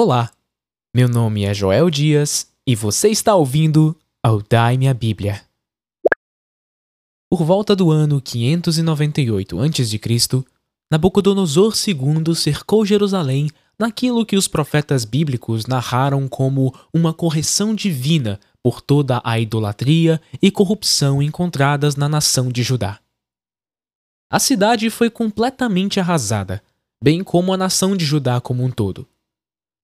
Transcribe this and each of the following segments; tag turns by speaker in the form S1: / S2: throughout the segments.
S1: Olá, meu nome é Joel Dias e você está ouvindo ao Dai Minha Bíblia. Por volta do ano 598 a.C., Nabucodonosor II cercou Jerusalém naquilo que os profetas bíblicos narraram como uma correção divina por toda a idolatria e corrupção encontradas na nação de Judá. A cidade foi completamente arrasada, bem como a nação de Judá como um todo.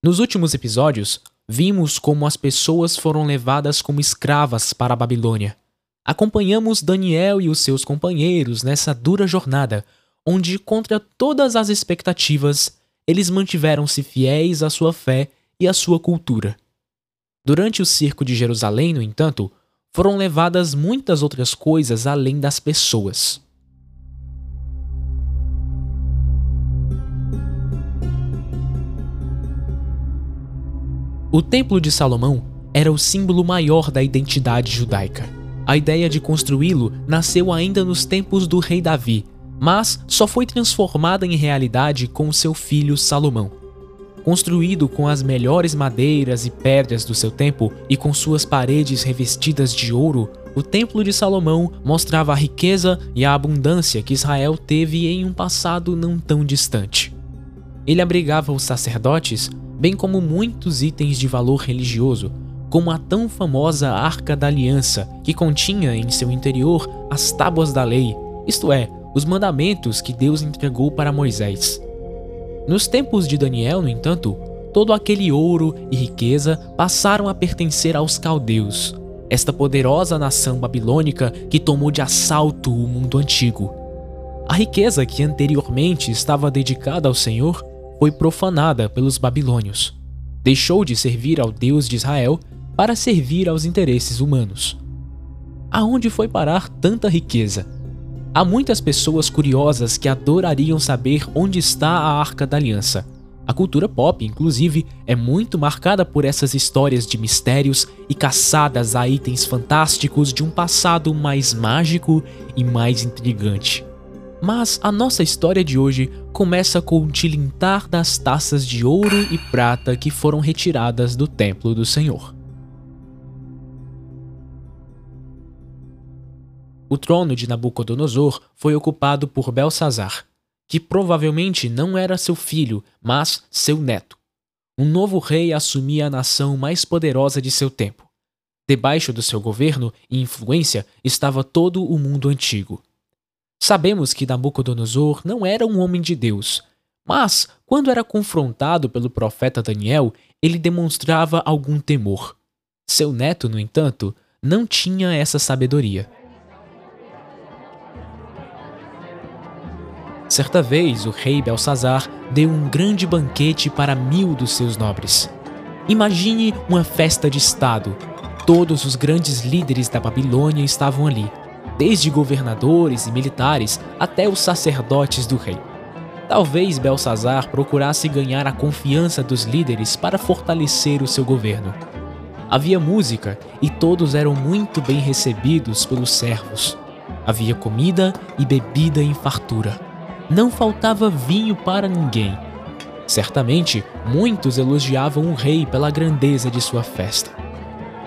S1: Nos últimos episódios, vimos como as pessoas foram levadas como escravas para a Babilônia. Acompanhamos Daniel e os seus companheiros nessa dura jornada, onde, contra todas as expectativas, eles mantiveram-se fiéis à sua fé e à sua cultura. Durante o circo de Jerusalém, no entanto, foram levadas muitas outras coisas além das pessoas. O Templo de Salomão era o símbolo maior da identidade judaica. A ideia de construí-lo nasceu ainda nos tempos do rei Davi, mas só foi transformada em realidade com seu filho Salomão. Construído com as melhores madeiras e pedras do seu tempo e com suas paredes revestidas de ouro, o Templo de Salomão mostrava a riqueza e a abundância que Israel teve em um passado não tão distante. Ele abrigava os sacerdotes, bem como muitos itens de valor religioso, como a tão famosa Arca da Aliança, que continha em seu interior as tábuas da lei, isto é, os mandamentos que Deus entregou para Moisés. Nos tempos de Daniel, no entanto, todo aquele ouro e riqueza passaram a pertencer aos caldeus, esta poderosa nação babilônica que tomou de assalto o mundo antigo. A riqueza que anteriormente estava dedicada ao Senhor foi profanada pelos babilônios. Deixou de servir ao Deus de Israel para servir aos interesses humanos. Aonde foi parar tanta riqueza? Há muitas pessoas curiosas que adorariam saber onde está a Arca da Aliança. A cultura pop, inclusive, é muito marcada por essas histórias de mistérios e caçadas a itens fantásticos de um passado mais mágico e mais intrigante. Mas a nossa história de hoje começa com o tilintar das taças de ouro e prata que foram retiradas do templo do Senhor. O trono de Nabucodonosor foi ocupado por Belsazar, que provavelmente não era seu filho, mas seu neto. Um novo rei assumia a nação mais poderosa de seu tempo. Debaixo do seu governo e influência estava todo o mundo antigo. Sabemos que Nabucodonosor não era um homem de Deus, mas, quando era confrontado pelo profeta Daniel, ele demonstrava algum temor. Seu neto, no entanto, não tinha essa sabedoria. Certa vez, o rei Belsazar deu um grande banquete para mil dos seus nobres. Imagine uma festa de Estado. Todos os grandes líderes da Babilônia estavam ali desde governadores e militares até os sacerdotes do rei. Talvez Belsazar procurasse ganhar a confiança dos líderes para fortalecer o seu governo. Havia música e todos eram muito bem recebidos pelos servos. Havia comida e bebida em fartura. Não faltava vinho para ninguém. Certamente, muitos elogiavam o rei pela grandeza de sua festa.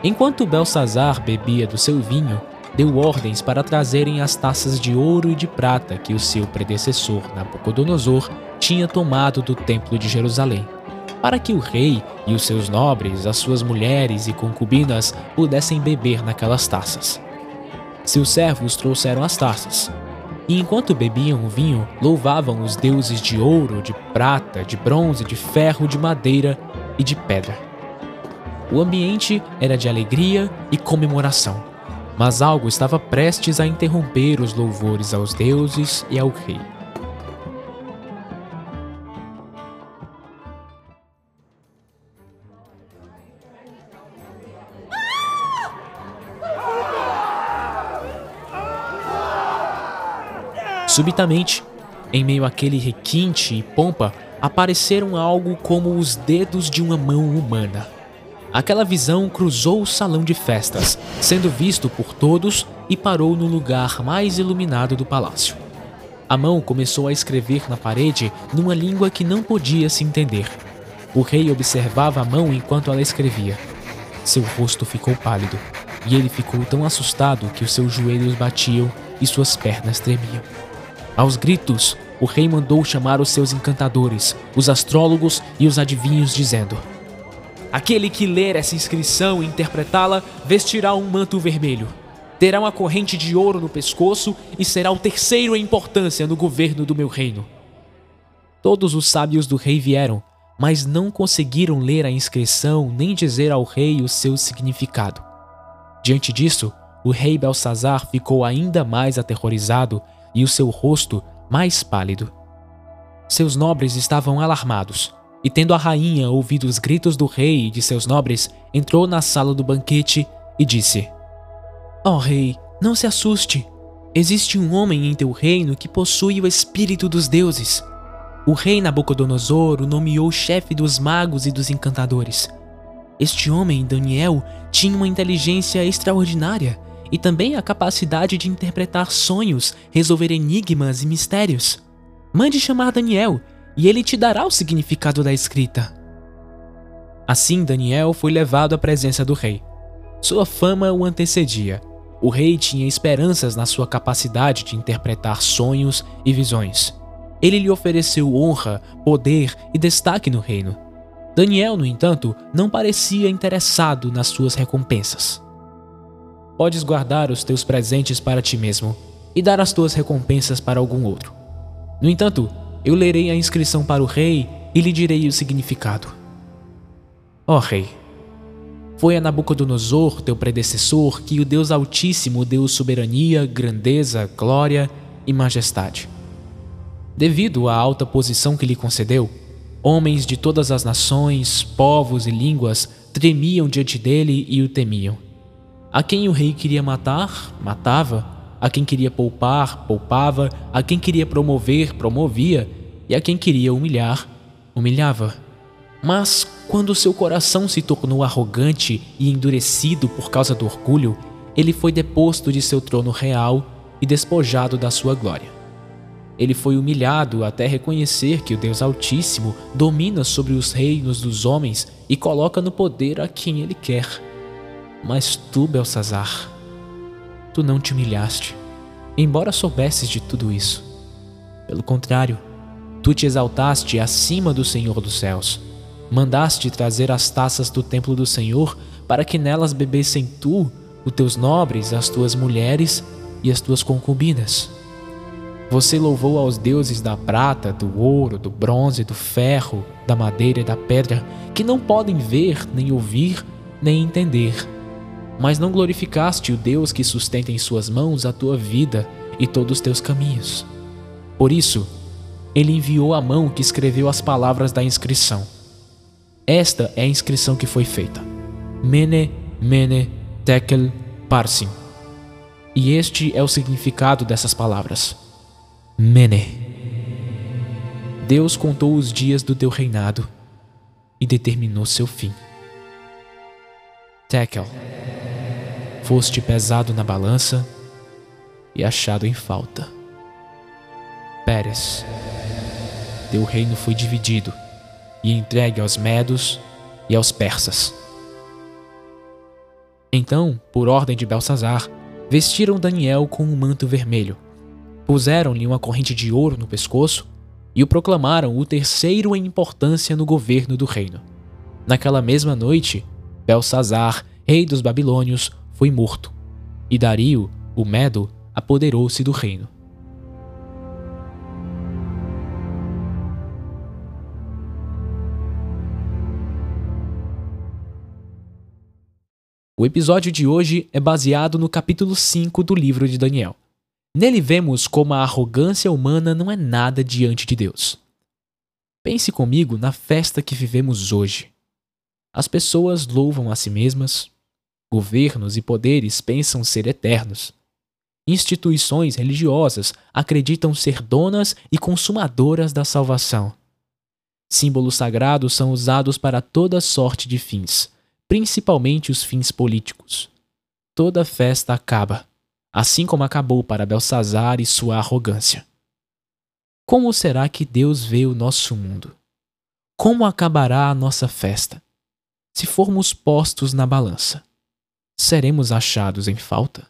S1: Enquanto Belsazar bebia do seu vinho, deu ordens para trazerem as taças de ouro e de prata que o seu predecessor Nabucodonosor tinha tomado do Templo de Jerusalém, para que o rei e os seus nobres, as suas mulheres e concubinas pudessem beber naquelas taças. Seus servos trouxeram as taças, e enquanto bebiam o vinho, louvavam os deuses de ouro, de prata, de bronze, de ferro, de madeira e de pedra. O ambiente era de alegria e comemoração mas algo estava prestes a interromper os louvores aos deuses e ao rei. Subitamente, em meio àquele requinte e pompa, apareceram algo como os dedos de uma mão humana. Aquela visão cruzou o salão de festas, sendo visto por todos e parou no lugar mais iluminado do palácio. A mão começou a escrever na parede numa língua que não podia se entender. o rei observava a mão enquanto ela escrevia. Seu rosto ficou pálido e ele ficou tão assustado que os seus joelhos batiam e suas pernas tremiam. Aos gritos, o rei mandou chamar os seus encantadores, os astrólogos e os adivinhos, dizendo: Aquele que ler essa inscrição e interpretá-la vestirá um manto vermelho, terá uma corrente de ouro no pescoço e será o terceiro em importância no governo do meu reino. Todos os sábios do rei vieram, mas não conseguiram ler a inscrição nem dizer ao rei o seu significado. Diante disso, o rei Belsazar ficou ainda mais aterrorizado e o seu rosto mais pálido. Seus nobres estavam alarmados, e tendo a rainha ouvido os gritos do rei e de seus nobres, entrou na sala do banquete e disse: Ó oh, rei, não se assuste. Existe um homem em teu reino que possui o espírito dos deuses. O rei Nabucodonosor o nomeou chefe dos magos e dos encantadores. Este homem, Daniel, tinha uma inteligência extraordinária e também a capacidade de interpretar sonhos, resolver enigmas e mistérios. Mande chamar Daniel e ele te dará o significado da escrita. Assim, Daniel foi levado à presença do rei. Sua fama o antecedia. O rei tinha esperanças na sua capacidade de interpretar sonhos e visões. Ele lhe ofereceu honra, poder e destaque no reino. Daniel, no entanto, não parecia interessado nas suas recompensas. Podes guardar os teus presentes para ti mesmo e dar as tuas recompensas para algum outro. No entanto, eu lerei a inscrição para o rei e lhe direi o significado. Ó oh, rei, foi a Nabucodonosor, teu predecessor, que o Deus Altíssimo deu soberania, grandeza, glória e majestade. Devido à alta posição que lhe concedeu, homens de todas as nações, povos e línguas tremiam diante dele e o temiam. A quem o rei queria matar, matava. A quem queria poupar, poupava. A quem queria promover, promovia. E a quem queria humilhar, humilhava. Mas quando seu coração se tornou arrogante e endurecido por causa do orgulho, ele foi deposto de seu trono real e despojado da sua glória. Ele foi humilhado até reconhecer que o Deus Altíssimo domina sobre os reinos dos homens e coloca no poder a quem ele quer. Mas tu, Belsazar, tu não te humilhaste, embora soubesses de tudo isso. Pelo contrário, tu te exaltaste acima do Senhor dos céus. Mandaste trazer as taças do templo do Senhor para que nelas bebessem tu, os teus nobres, as tuas mulheres e as tuas concubinas. Você louvou aos deuses da prata, do ouro, do bronze, do ferro, da madeira e da pedra, que não podem ver, nem ouvir, nem entender mas não glorificaste o Deus que sustenta em suas mãos a tua vida e todos os teus caminhos. Por isso, ele enviou a mão que escreveu as palavras da inscrição. Esta é a inscrição que foi feita. Mene, Mene, Tekel, Parsim. E este é o significado dessas palavras. Mene. Deus contou os dias do teu reinado e determinou seu fim. Tekel foste pesado na balança e achado em falta. Pérez, teu reino foi dividido e entregue aos medos e aos persas. Então, por ordem de Belsazar, vestiram Daniel com um manto vermelho, puseram-lhe uma corrente de ouro no pescoço e o proclamaram o terceiro em importância no governo do reino. Naquela mesma noite, Belsazar, rei dos babilônios, foi morto, e Dario, o Medo, apoderou-se do reino. O episódio de hoje é baseado no capítulo 5 do livro de Daniel. Nele vemos como a arrogância humana não é nada diante de Deus. Pense comigo na festa que vivemos hoje. As pessoas louvam a si mesmas, Governos e poderes pensam ser eternos. Instituições religiosas acreditam ser donas e consumadoras da salvação. Símbolos sagrados são usados para toda sorte de fins, principalmente os fins políticos. Toda festa acaba, assim como acabou para Belsazar e sua arrogância. Como será que Deus vê o nosso mundo? como acabará a nossa festa? Se formos postos na balança, seremos achados em falta?